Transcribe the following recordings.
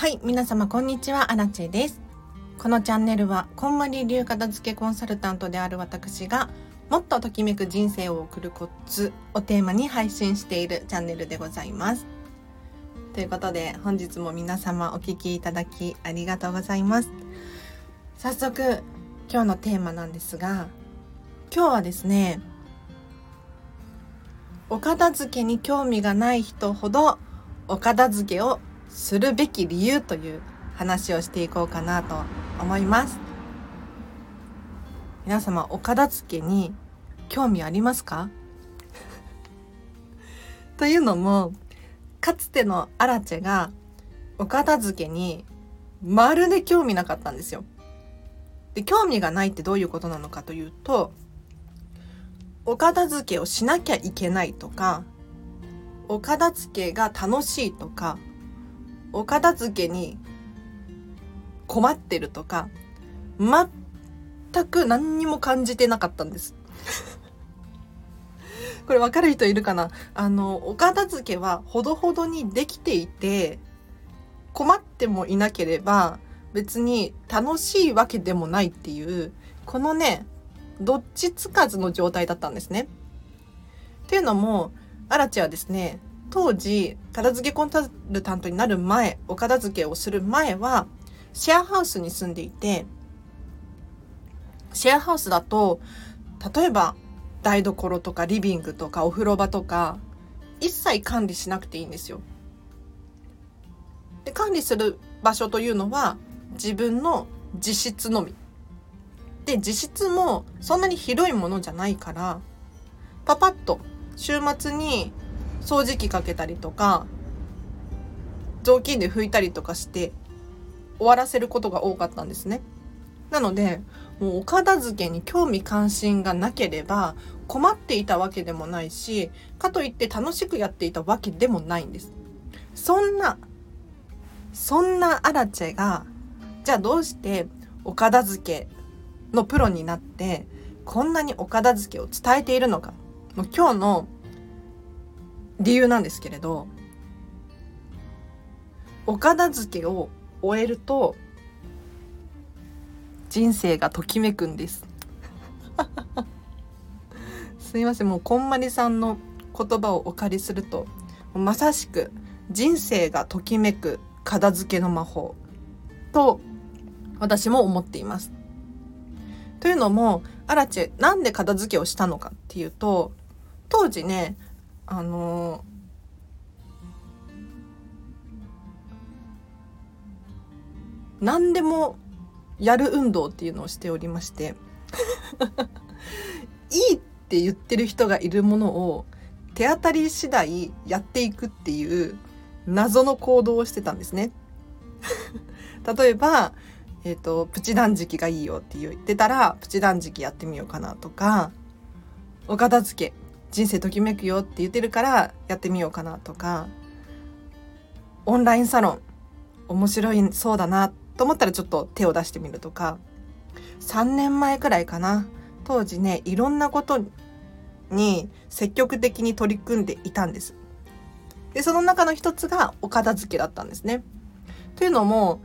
はい、皆様こんにちは、アラチェです。このチャンネルは、こんまり流片付けコンサルタントである私が、もっとときめく人生を送るコツをテーマに配信しているチャンネルでございます。ということで、本日も皆様お聴きいただきありがとうございます。早速、今日のテーマなんですが、今日はですね、お片付けに興味がない人ほどお片付けをするべき理由という話をしていこうかなと思います。皆様、お片付けに興味ありますか？というのも、かつてのアラチェがお片付けにまるで興味なかったんですよ。で、興味がないってどういうことなのかというと、お片付けをしなきゃいけないとか、お片付けが楽しいとか、お片付けに困ってるとか、全く何にも感じてなかったんです。これ分かる人いるかな？あの、お片付けはほどほどにできていて、困ってもいなければ別に楽しいわけでもないっていう、このね、どっちつかずの状態だったんですね。っていうのも、アラチはですね、当時、片付けコンサルタントになる前、お片付けをする前は、シェアハウスに住んでいて、シェアハウスだと、例えば、台所とかリビングとかお風呂場とか、一切管理しなくていいんですよ。で管理する場所というのは、自分の自室のみ。で、自室もそんなに広いものじゃないから、パパッと週末に掃除機かけたりとか、雑巾で拭いたりとかして終わらせることが多かったんですね。なので、もうお片付けに興味関心がなければ困っていたわけでもないし、かといって楽しくやっていたわけでもないんです。そんな、そんなアラチェが、じゃあどうしてお片付けのプロになって、こんなにお片付けを伝えているのか。もう今日の理由なんですけれど、お片付けを終えると、人生がときめくんです。すいません、もうこんまりさんの言葉をお借りすると、まさしく人生がときめく片付けの魔法と私も思っています。というのも、アラチェ、なんで片付けをしたのかっていうと、当時ね、あの何でもやる運動っていうのをしておりまして いいって言ってる人がいるものを手当たり次第やっていくっていう謎の行動をしてたんですね。例えば、えっ、ー、と、プチ断食がいいよって言ってたら、プチ断食やってみようかなとか、お片付け人生ときめくよって言ってるからやってみようかなとかオンラインサロン面白いそうだなと思ったらちょっと手を出してみるとか3年前くらいかな当時ねいろんなことに積極的に取り組んでいたんです。でその中の一つがお片付けだったんですね。というのも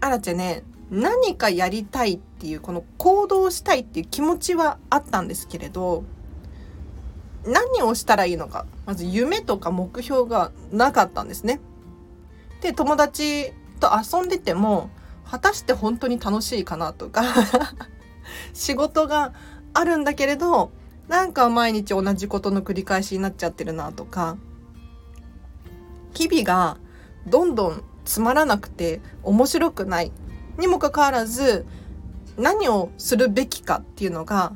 あらちゃね何かやりたいっていうこの行動したいっていう気持ちはあったんですけれど何をしたらいいのかまず夢とか目標がなかったんですね。で友達と遊んでても果たして本当に楽しいかなとか 仕事があるんだけれどなんか毎日同じことの繰り返しになっちゃってるなとか日々がどんどんつまらなくて面白くないにもかかわらず何をするべきかっていうのが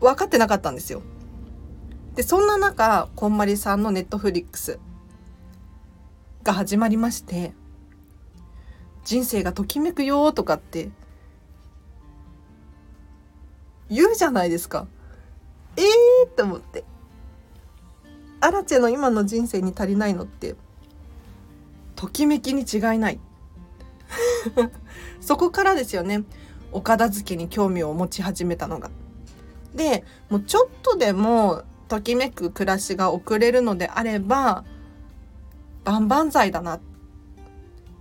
分かってなかったんですよ。で、そんな中、こんまりさんのネットフリックスが始まりまして、人生がときめくよとかって言うじゃないですか。ええー、って思って。アラチェの今の人生に足りないのって、ときめきに違いない。そこからですよね。お片付けに興味を持ち始めたのが。で、もうちょっとでもときめく暮らしが送れるのであれば万々歳だな。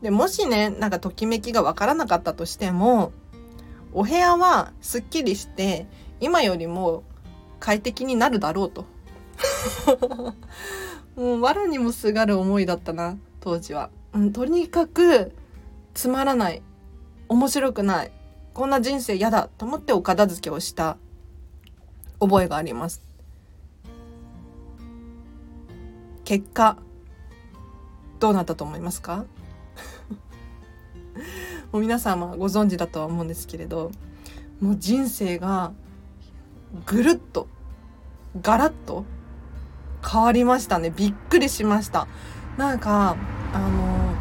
でもしねなんかときめきがわからなかったとしてもお部屋はすっきりして今よりも快適になるだろうと。もう藁にもすがる思いだったな当時は、うん、とにかくつまらない。面白くない。こんな人生嫌だと思ってお片付けをした覚えがあります。結果どうなったと思いますか？もう皆様ご存知だとは思うんですけれどもう人生がぐるっとガラッと変わりましたね。びっくりしました。なんかあの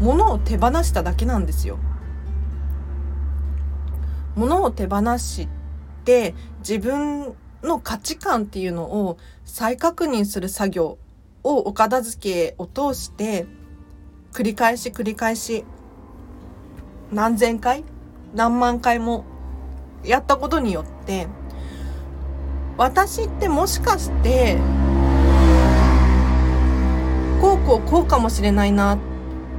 物を手放しただけなんですよ。物を手放して自分の価値観っていうのを再確認する作業をお片付けを通して繰り返し繰り返し何千回何万回もやったことによって私ってもしかしてこうこうこうかもしれないなっ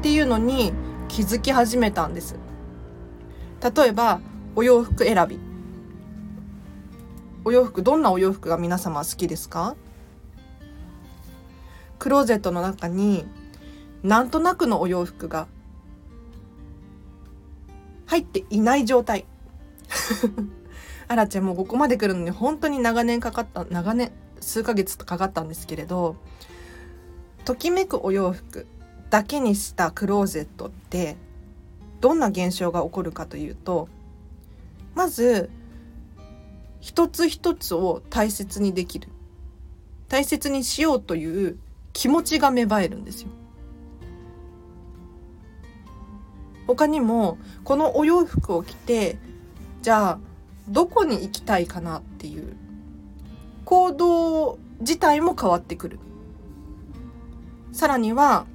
ていうのに気づき始めたんです。例えばお洋服選び。お洋服どんなお洋服が皆様好きですか？クローゼットの中になんとなくのお洋服が入っていない状態。あらちゃんもうここまで来るのに本当に長年かかった長年数ヶ月かかったんですけれどときめくお洋服だけにしたクローゼットってどんな現象が起こるかというとまず一つ一つを大切にできる大切にしようという気持ちが芽生えるんですよ。他にもこのお洋服を着てじゃあどこに行きたいかなっていう行動自体も変わってくる。さらには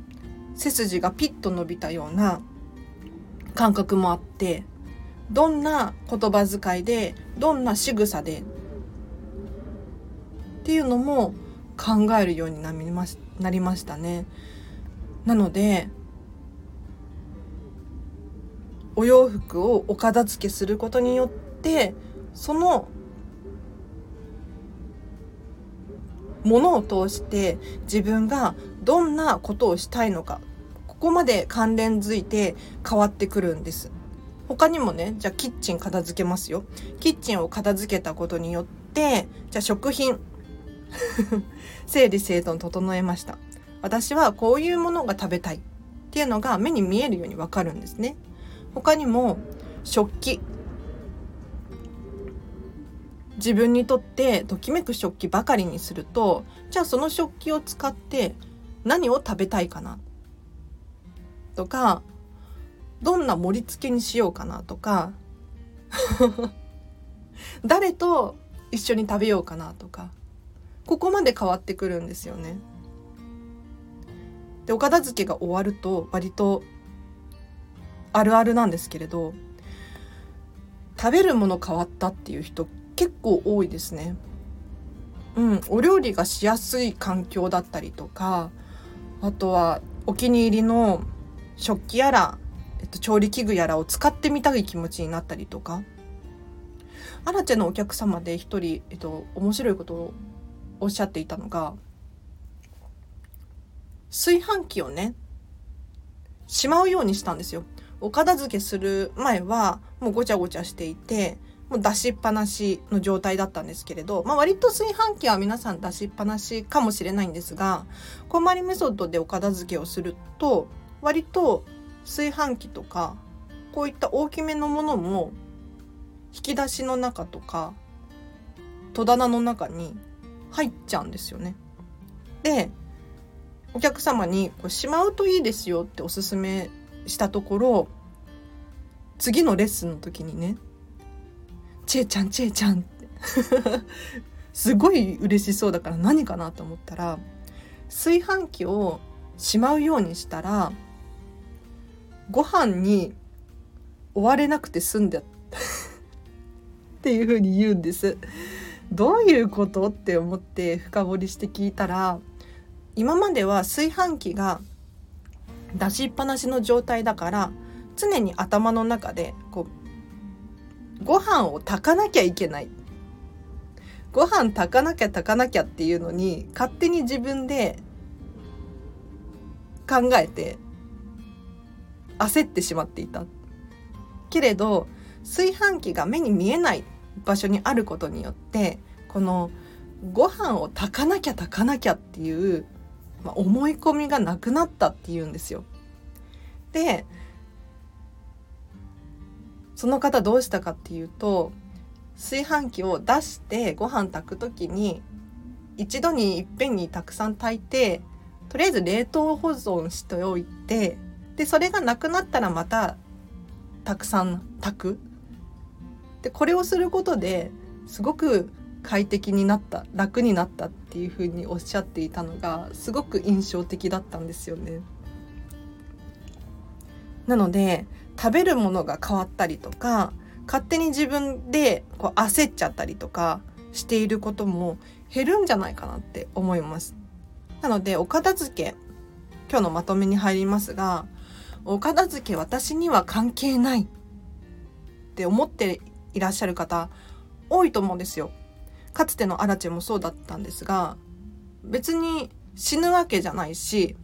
背筋がピッと伸びたような感覚もあってどんな言葉遣いでどんな仕草でっていうのも考えるようになりましなりましたね。なのでお洋服をお片付けすることによってそのものを通して自分がどんなことをしたいのかここまで関連づいて変わってくるんです。他にもねじゃあキッチン片付けますよ。キッチンを片付けたことによってじゃあ食品 整理整頓整えました。私はこういうものが食べたいっていうのが目に見えるようにわかるんですね。他にも食器自分にとってときめく食器ばかりにするとじゃあその食器を使って何を食べたいかな？とかどんな盛り付けにしようかなとか 誰と一緒に食べようかなとかここまで変わってくるんですよね。でお片付けが終わると割とあるあるなんですけれど食べるもの変わったっていう人結構多いですね。うん、お料理がしやすい環境だったりとかあとはお気に入りの食器やら、えっと、調理器具やらを使ってみたい気持ちになったりとかアラチェのお客様で一人、えっと、面白いことをおっしゃっていたのが炊飯器をねしまうようにしたんですよ。お片付けする前はもうごちゃごちゃしていてもう出しっぱなしの状態だったんですけれど、まあ、割と炊飯器は皆さん出しっぱなしかもしれないんですがこんまりメソッドでお片付けをすると割と炊飯器とかこういった大きめのものも引き出しの中とか戸棚の中に入っちゃうんですよね。でお客様にこれしまうといいですよっておすすめしたところ次のレッスンの時にね「ちえちゃんちえちゃん」っ てすごい嬉しそうだから何かなと思ったら炊飯器をしまうようにしたらご飯に追われなくて済んだっていうふうに言うんです。どういうことって思って深掘りして聞いたら今までは炊飯器が出しっぱなしの状態だから常に頭の中でこうご飯を炊かなきゃいけないご飯炊かなきゃ炊かなきゃっていうのに勝手に自分で考えて焦ってしまっていたけれど炊飯器が目に見えない場所にあることによってこのご飯を炊かなきゃ炊かなきゃっていう、まあ、思い込みがなくなったっていうんですよ。でその方どうしたかっていうと炊飯器を出してご飯炊く時に一度にいっぺんにたくさん炊いてとりあえず冷凍保存しておいてでそれがなくなったらまたたくさん炊くでこれをすることですごく快適になった楽になったっていうふうにおっしゃっていたのがすごく印象的だったんですよね。なので食べるものが変わったりとか勝手に自分でこう焦っちゃったりとかしていることも減るんじゃないかなって思います。なのでお片付け今日のまとめに入りますがお片付け私には関係ないって思っていらっしゃる方多いと思うんですよ。かつてのアラチェもそうだったんですが別に死ぬわけじゃないし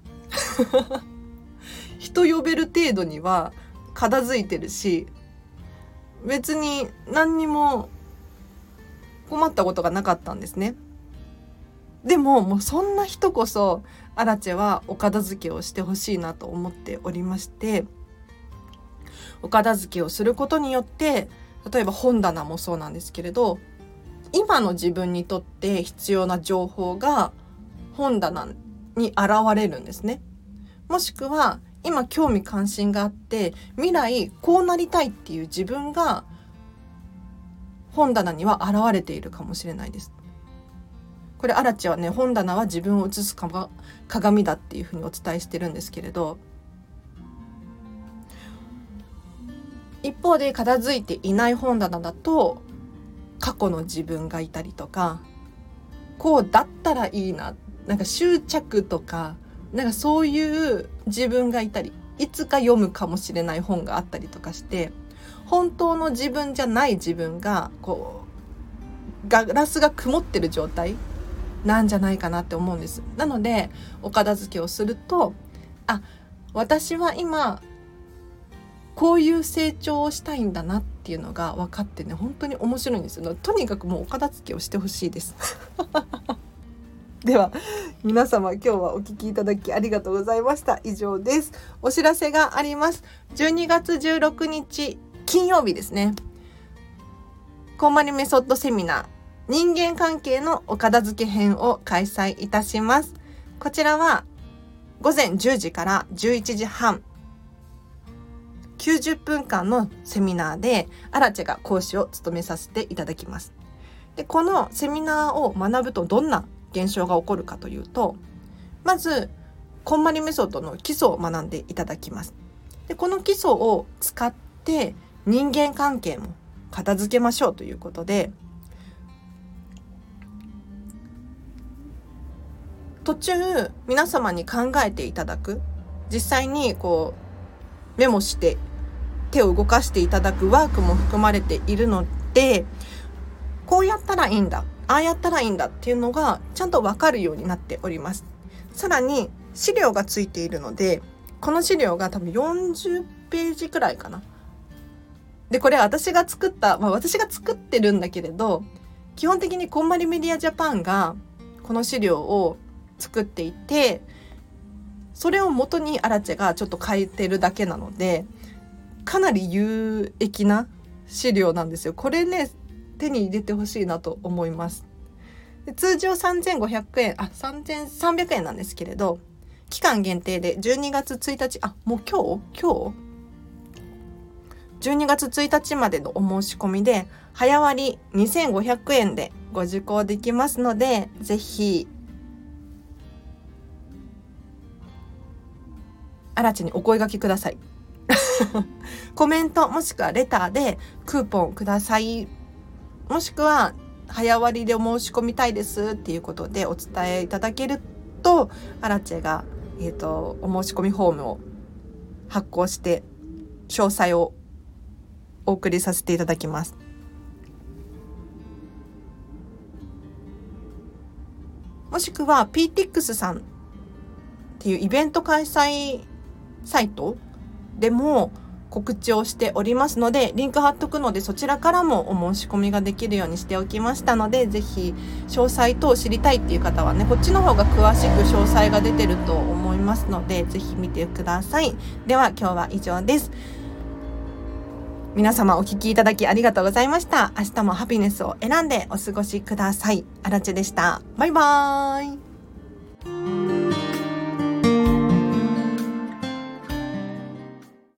人呼べる程度には片付いてるし別に何にも困ったことがなかったんですね。でももうそんな人こそアラチェはお片付けをしてほしいなと思っておりましてお片付けをすることによって例えば本棚もそうなんですけれど今の自分にとって必要な情報が本棚に現れるんですね。もしくは今興味関心があって未来こうなりたいっていう自分が本棚には現れているかもしれないです。これアラチはね本棚は自分を映す鏡だっていうふうにお伝えしてるんですけれど一方で片付いていない本棚だと過去の自分がいたりとかこうだったらいいななんか執着とかなんかそういう自分がいたりいつか読むかもしれない本があったりとかして本当の自分じゃない自分がこうガラスが曇ってる状態なんじゃないかなって思うんです。なのでお片付けをするとあ私は今こういう成長をしたいんだなっていうのが分かってね本当に面白いんですよ。とにかくもうお片付けをしてほしいです。では皆様今日はお聞きいただきありがとうございました。以上です。お知らせがあります。12月16日金曜日ですね。こんまりメソッドセミナー。人間関係のお片付け編を開催いたしますこちらは午前10時から11時半90分間のセミナーでアラチェが講師を務めさせていただきます。でこのセミナーを学ぶとどんな現象が起こるかというとまずこんまりメソッドの基礎を学んでいただきます。でこの基礎を使って人間関係も片付けましょうということで途中皆様に考えていただく。実際にこうメモして手を動かしていただくワークも含まれているのでこうやったらいいんだああやったらいいんだっていうのがちゃんとわかるようになっております。さらに資料がついているのでこの資料が多分40ページくらいかな。でこれ私が作った、まあ、私が作ってるんだけれど基本的にこんまりメディアジャパンがこの資料を作っていてそれを元にアラチェがちょっと変えてるだけなのでかなり有益な資料なんですよ。これね手に入れてほしいなと思います。で通常3500円あ3300円なんですけれど期間限定で12月1日あもう今日？今日？12月1日までのお申し込みで早割2500円でご受講できますのでぜひあらちにお声がけください。コメントもしくはレターでクーポンください。もしくは早割でお申し込みたいですっていうことでお伝えいただけるとアラチェが、えーと、お申し込みフォームを発行して詳細をお送りさせていただきます。もしくは PTX さんっていうイベント開催サイトでも告知をしておりますので、リンク貼っとくのでそちらからもお申し込みができるようにしておきましたので、ぜひ詳細等知りたいっていう方はね、こっちの方が詳しく詳細が出てると思いますので、ぜひ見てください。では今日は以上です。皆様お聴きいただきありがとうございました。明日もハピネスを選んでお過ごしください。あらちでした。バイバーイ。